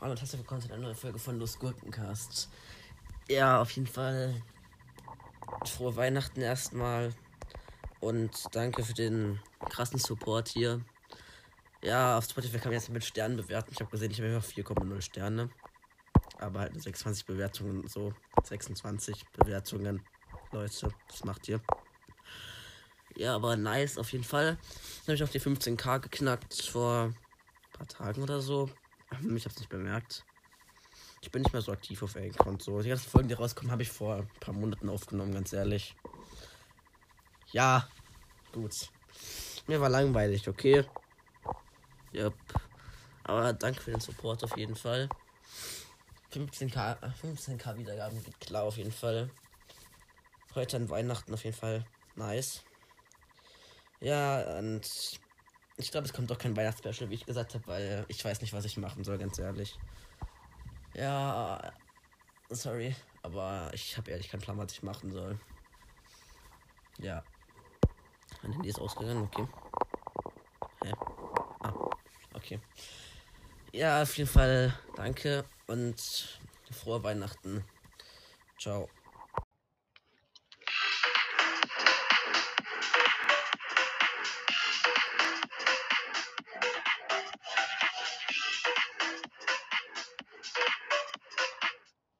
Hallo und herzlich willkommen zu einer neuen Folge von Los Gurkencast. Ja, auf jeden Fall frohe Weihnachten erstmal und danke für den krassen Support hier. Ja, auf Spotify kann man jetzt mit Sternen bewerten. Ich habe gesehen, ich habe einfach 4,0 Sterne. Aber halt 26 Bewertungen so. 26 Bewertungen. Leute, das macht ihr. Ja, aber nice auf jeden Fall. Dann habe ich auf die 15k geknackt vor ein paar Tagen oder so. Ich habe es nicht bemerkt. Ich bin nicht mehr so aktiv auf Anchor und so. Die ganzen Folgen, die rauskommen, habe ich vor ein paar Monaten aufgenommen, ganz ehrlich. Ja, gut. Mir war langweilig, okay. Yep. Aber danke für den Support auf jeden Fall. 15k, 15k Wiedergaben geht klar auf jeden Fall. Heute an Weihnachten auf jeden Fall nice. Ja, und ich glaube, es kommt doch kein Weihnachtsspecial, wie ich gesagt habe, weil ich weiß nicht, was ich machen soll, ganz ehrlich. Ja, sorry, aber ich habe ehrlich keinen Plan, was ich machen soll. Ja. Mein Handy ist ausgegangen, okay. Hä? Ah, okay. Ja, auf jeden Fall danke und frohe Weihnachten. Ciao.